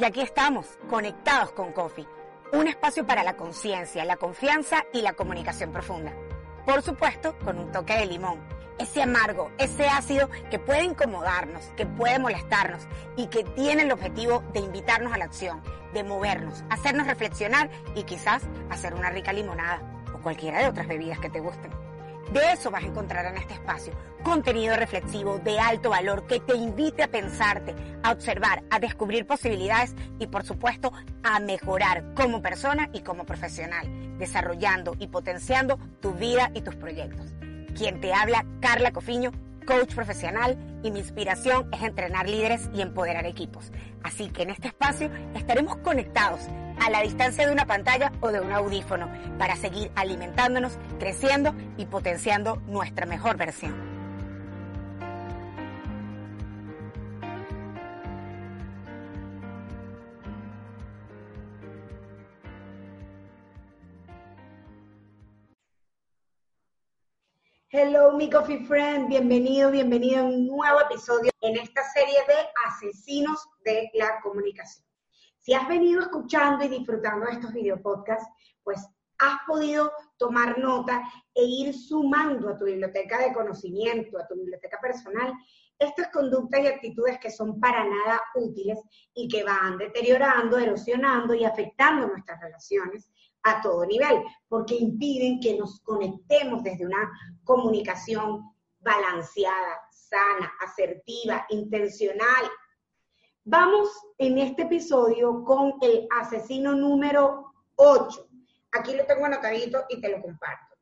Y aquí estamos, conectados con Coffee, un espacio para la conciencia, la confianza y la comunicación profunda. Por supuesto, con un toque de limón. Ese amargo, ese ácido que puede incomodarnos, que puede molestarnos y que tiene el objetivo de invitarnos a la acción, de movernos, hacernos reflexionar y quizás hacer una rica limonada o cualquiera de otras bebidas que te gusten. De eso vas a encontrar en este espacio. Contenido reflexivo de alto valor que te invite a pensarte, a observar, a descubrir posibilidades y por supuesto a mejorar como persona y como profesional, desarrollando y potenciando tu vida y tus proyectos. Quien te habla, Carla Cofiño, coach profesional y mi inspiración es entrenar líderes y empoderar equipos. Así que en este espacio estaremos conectados a la distancia de una pantalla o de un audífono para seguir alimentándonos, creciendo y potenciando nuestra mejor versión. Hello, mi coffee friend, bienvenido, bienvenido a un nuevo episodio en esta serie de asesinos de la comunicación. Si has venido escuchando y disfrutando de estos video podcasts, pues has podido tomar nota e ir sumando a tu biblioteca de conocimiento, a tu biblioteca personal, estas conductas y actitudes que son para nada útiles y que van deteriorando, erosionando y afectando nuestras relaciones a todo nivel, porque impiden que nos conectemos desde una comunicación balanceada, sana, asertiva, intencional. Vamos en este episodio con el asesino número 8. Aquí lo tengo anotadito y te lo comparto.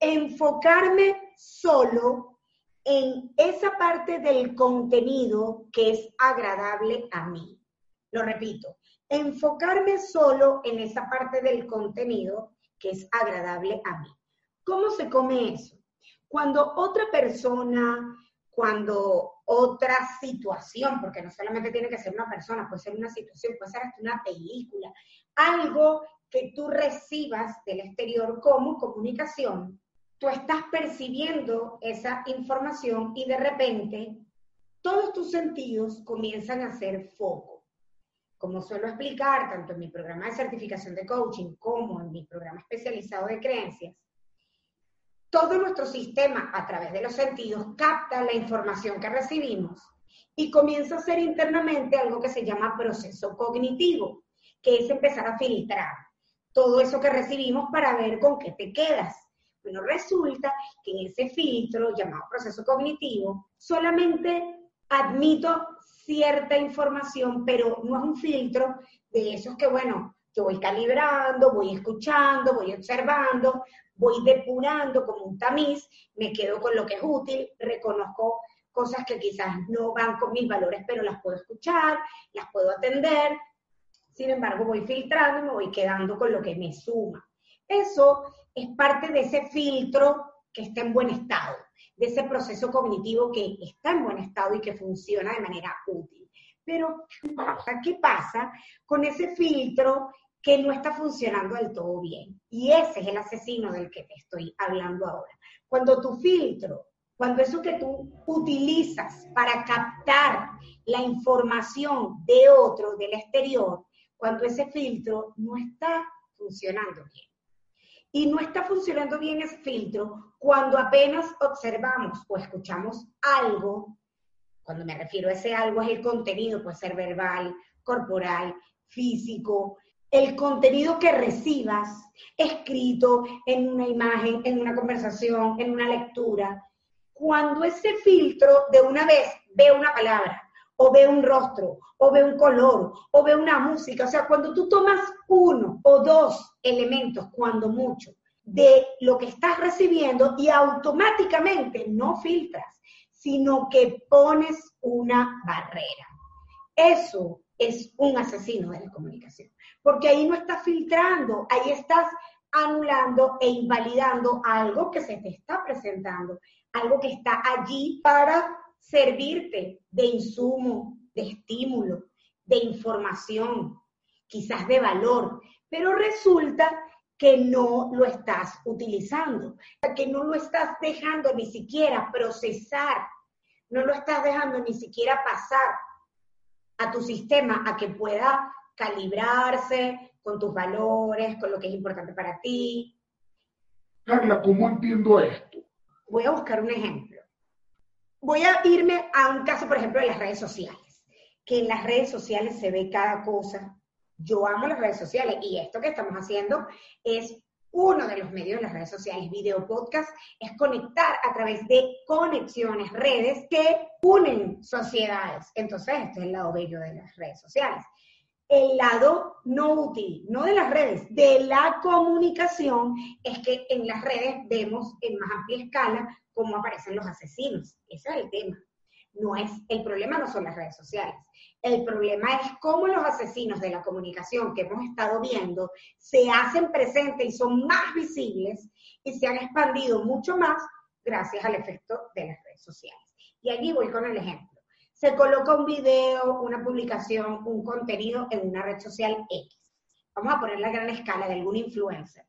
Enfocarme solo en esa parte del contenido que es agradable a mí. Lo repito, enfocarme solo en esa parte del contenido que es agradable a mí. ¿Cómo se come eso? Cuando otra persona, cuando otra situación, porque no solamente tiene que ser una persona, puede ser una situación, puede ser hasta una película, algo que tú recibas del exterior como comunicación, tú estás percibiendo esa información y de repente todos tus sentidos comienzan a ser foco. Como suelo explicar tanto en mi programa de certificación de coaching como en mi programa especializado de creencias, todo nuestro sistema a través de los sentidos capta la información que recibimos y comienza a hacer internamente algo que se llama proceso cognitivo, que es empezar a filtrar todo eso que recibimos para ver con qué te quedas. Bueno, resulta que en ese filtro llamado proceso cognitivo solamente admito cierta información, pero no es un filtro de esos que, bueno, yo voy calibrando, voy escuchando, voy observando, voy depurando como un tamiz, me quedo con lo que es útil, reconozco cosas que quizás no van con mis valores, pero las puedo escuchar, las puedo atender, sin embargo voy filtrando y me voy quedando con lo que me suma. Eso es parte de ese filtro que está en buen estado de ese proceso cognitivo que está en buen estado y que funciona de manera útil. Pero, ¿qué pasa con ese filtro que no está funcionando del todo bien? Y ese es el asesino del que te estoy hablando ahora. Cuando tu filtro, cuando eso que tú utilizas para captar la información de otro, del exterior, cuando ese filtro no está funcionando bien. Y no está funcionando bien ese filtro cuando apenas observamos o escuchamos algo, cuando me refiero a ese algo es el contenido, puede ser verbal, corporal, físico, el contenido que recibas escrito en una imagen, en una conversación, en una lectura, cuando ese filtro de una vez ve una palabra, o ve un rostro, o ve un color, o ve una música. O sea, cuando tú tomas uno o dos elementos, cuando mucho, de lo que estás recibiendo y automáticamente no filtras, sino que pones una barrera. Eso es un asesino de la comunicación, porque ahí no estás filtrando, ahí estás anulando e invalidando algo que se te está presentando, algo que está allí para servirte de insumo, de estímulo, de información, quizás de valor, pero resulta que no lo estás utilizando, que no lo estás dejando ni siquiera procesar, no lo estás dejando ni siquiera pasar a tu sistema a que pueda calibrarse con tus valores, con lo que es importante para ti. Carla, ¿cómo entiendo esto? Voy a buscar un ejemplo. Voy a irme a un caso, por ejemplo, de las redes sociales, que en las redes sociales se ve cada cosa. Yo amo las redes sociales y esto que estamos haciendo es uno de los medios de las redes sociales, video podcast, es conectar a través de conexiones, redes que unen sociedades. Entonces, este es el lado bello de las redes sociales. El lado no útil, no de las redes, de la comunicación, es que en las redes vemos en más amplia escala cómo aparecen los asesinos. Ese es el tema. No es, el problema no son las redes sociales. El problema es cómo los asesinos de la comunicación que hemos estado viendo se hacen presentes y son más visibles y se han expandido mucho más gracias al efecto de las redes sociales. Y allí voy con el ejemplo. Se coloca un video, una publicación, un contenido en una red social X. Vamos a poner la gran escala de algún influencer.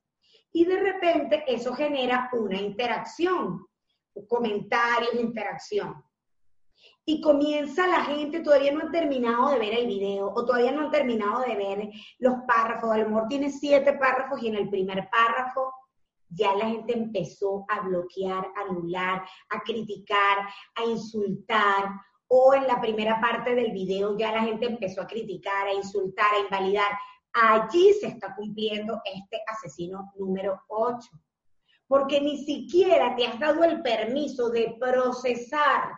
Y de repente eso genera una interacción, comentarios, interacción y comienza la gente, todavía no han terminado de ver el video o todavía no han terminado de ver los párrafos, a lo mejor tiene siete párrafos y en el primer párrafo ya la gente empezó a bloquear, a anular, a criticar, a insultar, o en la primera parte del video ya la gente empezó a criticar, a insultar, a invalidar. Allí se está cumpliendo este asesino número 8, porque ni siquiera te has dado el permiso de procesar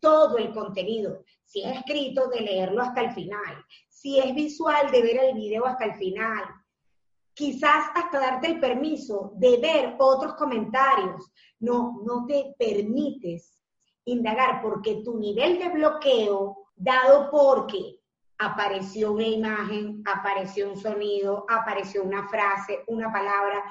todo el contenido. Si es escrito, de leerlo hasta el final. Si es visual, de ver el video hasta el final. Quizás hasta darte el permiso de ver otros comentarios. No, no te permites indagar porque tu nivel de bloqueo, dado porque apareció una imagen, apareció un sonido, apareció una frase, una palabra,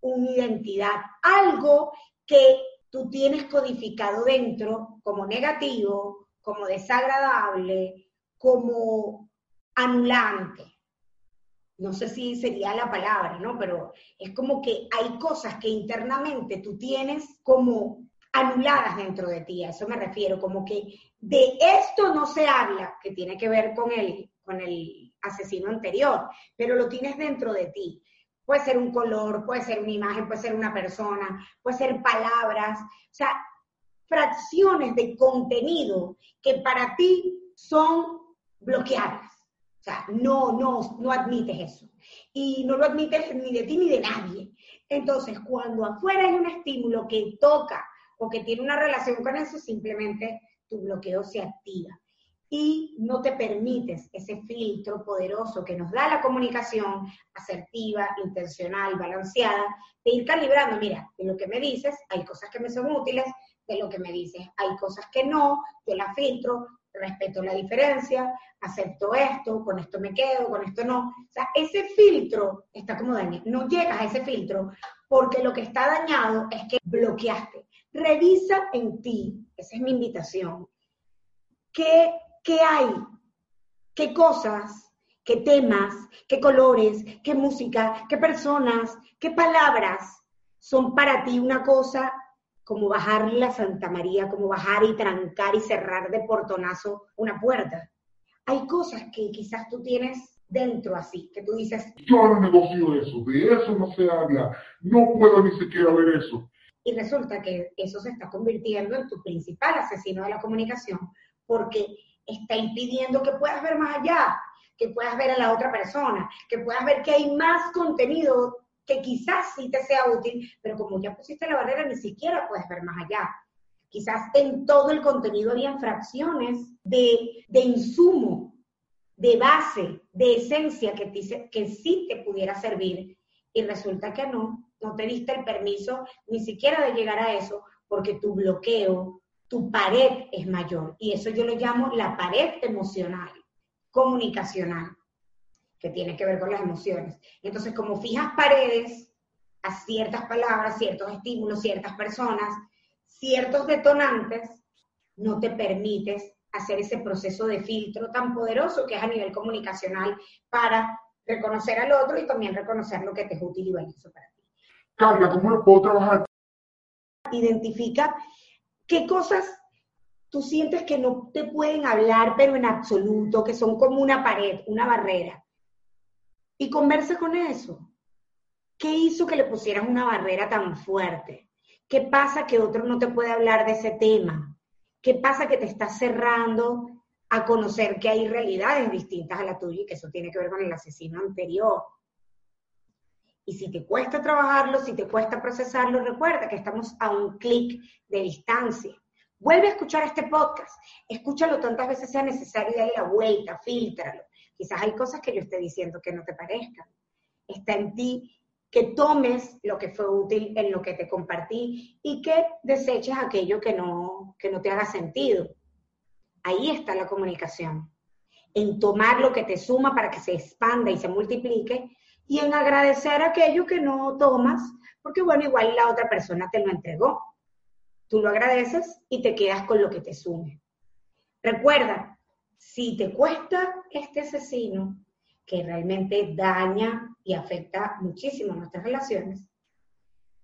una identidad, algo que tú tienes codificado dentro como negativo, como desagradable, como anulante. No sé si sería la palabra, ¿no? Pero es como que hay cosas que internamente tú tienes como anuladas dentro de ti, a eso me refiero, como que de esto no se habla, que tiene que ver con el, con el asesino anterior, pero lo tienes dentro de ti. Puede ser un color, puede ser una imagen, puede ser una persona, puede ser palabras, o sea, fracciones de contenido que para ti son bloqueadas. O sea, no, no, no admites eso. Y no lo admites ni de ti ni de nadie. Entonces, cuando afuera hay un estímulo que toca o que tiene una relación con eso, simplemente tu bloqueo se activa y no te permites ese filtro poderoso que nos da la comunicación asertiva, intencional, balanceada, de ir calibrando, mira, de lo que me dices, hay cosas que me son útiles, de lo que me dices, hay cosas que no, yo la filtro, respeto la diferencia, acepto esto, con esto me quedo, con esto no. O sea, ese filtro está como dañado, no llegas a ese filtro porque lo que está dañado es que bloqueaste. Revisa en ti, esa es mi invitación, qué ¿Qué hay? ¿Qué cosas? ¿Qué temas? ¿Qué colores? ¿Qué música? ¿Qué personas? ¿Qué palabras son para ti una cosa como bajar la Santa María, como bajar y trancar y cerrar de portonazo una puerta? Hay cosas que quizás tú tienes dentro así, que tú dices... Yo no negocio eso, de eso no se habla, no puedo ni siquiera ver eso. Y resulta que eso se está convirtiendo en tu principal asesino de la comunicación, porque está impidiendo que puedas ver más allá, que puedas ver a la otra persona, que puedas ver que hay más contenido que quizás sí te sea útil, pero como ya pusiste la barrera, ni siquiera puedes ver más allá. Quizás en todo el contenido había fracciones de, de insumo, de base, de esencia que, te, que sí te pudiera servir y resulta que no, no te diste el permiso ni siquiera de llegar a eso porque tu bloqueo tu pared es mayor. Y eso yo lo llamo la pared emocional, comunicacional, que tiene que ver con las emociones. Entonces, como fijas paredes a ciertas palabras, ciertos estímulos, ciertas personas, ciertos detonantes, no te permites hacer ese proceso de filtro tan poderoso que es a nivel comunicacional para reconocer al otro y también reconocer lo que te es útil y valioso para ti. Carla, ¿cómo lo puedo trabajar? Identifica qué cosas tú sientes que no te pueden hablar, pero en absoluto, que son como una pared, una barrera. Y conversa con eso. ¿Qué hizo que le pusieras una barrera tan fuerte? ¿Qué pasa que otro no te puede hablar de ese tema? ¿Qué pasa que te estás cerrando a conocer que hay realidades distintas a la tuya y que eso tiene que ver con el asesino anterior? Y si te cuesta trabajarlo, si te cuesta procesarlo, recuerda que estamos a un clic de distancia. Vuelve a escuchar este podcast, escúchalo tantas veces sea necesario y dale la vuelta, filtralo. Quizás hay cosas que yo esté diciendo que no te parezcan. Está en ti que tomes lo que fue útil en lo que te compartí y que deseches aquello que no, que no te haga sentido. Ahí está la comunicación. En tomar lo que te suma para que se expanda y se multiplique y en agradecer aquello que no tomas, porque bueno, igual la otra persona te lo entregó. Tú lo agradeces y te quedas con lo que te sume. Recuerda, si te cuesta este asesino, que realmente daña y afecta muchísimo nuestras relaciones.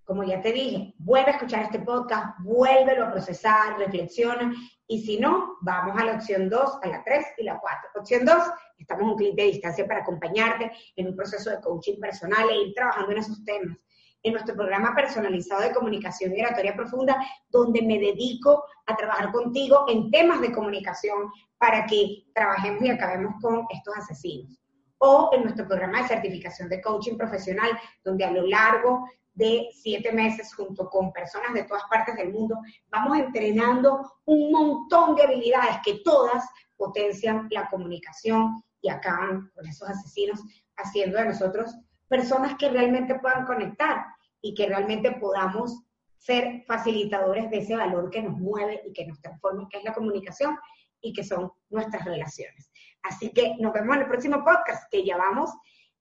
Como ya te dije, vuelve a escuchar este podcast, vuélvelo a procesar, reflexiona, y si no, vamos a la opción 2, a la 3 y la 4. Opción 2, estamos un clic de distancia para acompañarte en un proceso de coaching personal e ir trabajando en esos temas. En nuestro programa personalizado de comunicación y oratoria profunda, donde me dedico a trabajar contigo en temas de comunicación para que trabajemos y acabemos con estos asesinos o en nuestro programa de certificación de coaching profesional, donde a lo largo de siete meses junto con personas de todas partes del mundo, vamos entrenando un montón de habilidades que todas potencian la comunicación y acaban con esos asesinos, haciendo de nosotros personas que realmente puedan conectar y que realmente podamos ser facilitadores de ese valor que nos mueve y que nos transforma, que es la comunicación y que son nuestras relaciones. Así que nos vemos en el próximo podcast, que ya vamos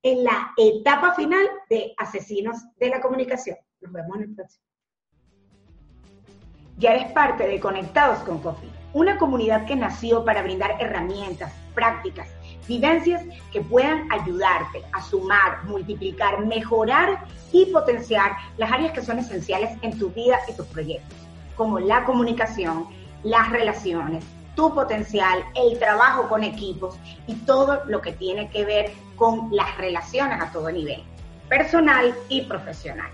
en la etapa final de Asesinos de la Comunicación. Nos vemos en el próximo. Ya eres parte de Conectados con Coffee, una comunidad que nació para brindar herramientas, prácticas, vivencias que puedan ayudarte a sumar, multiplicar, mejorar y potenciar las áreas que son esenciales en tu vida y tus proyectos, como la comunicación, las relaciones, tu potencial, el trabajo con equipos y todo lo que tiene que ver con las relaciones a todo nivel, personal y profesional.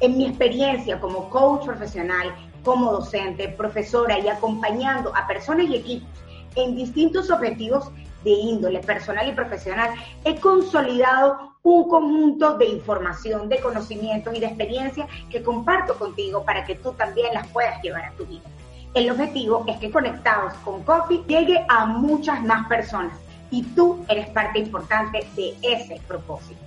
En mi experiencia como coach profesional, como docente, profesora y acompañando a personas y equipos en distintos objetivos de índole personal y profesional, he consolidado un conjunto de información, de conocimientos y de experiencia que comparto contigo para que tú también las puedas llevar a tu vida. El objetivo es que Conectados con Coffee llegue a muchas más personas y tú eres parte importante de ese propósito.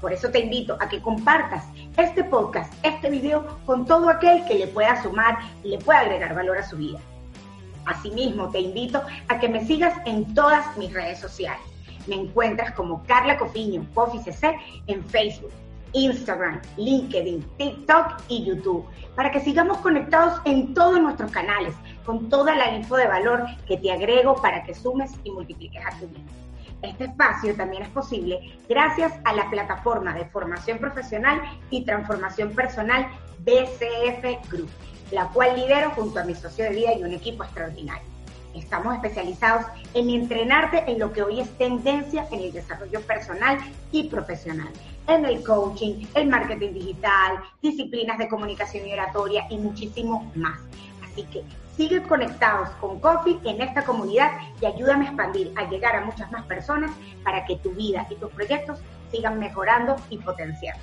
Por eso te invito a que compartas este podcast, este video con todo aquel que le pueda sumar y le pueda agregar valor a su vida. Asimismo, te invito a que me sigas en todas mis redes sociales. Me encuentras como Carla Cofiño, Coffee CC, en Facebook, Instagram, LinkedIn, TikTok y YouTube, para que sigamos conectados en todos nuestros canales, con toda la info de valor que te agrego para que sumes y multipliques a tu vida. Este espacio también es posible gracias a la plataforma de formación profesional y transformación personal BCF Group, la cual lidero junto a mi socio de vida y un equipo extraordinario. Estamos especializados en entrenarte en lo que hoy es tendencia en el desarrollo personal y profesional en el coaching, el marketing digital, disciplinas de comunicación y oratoria y muchísimo más. Así que sigue conectados con Coffee en esta comunidad y ayúdame a expandir, a llegar a muchas más personas para que tu vida y tus proyectos sigan mejorando y potenciando.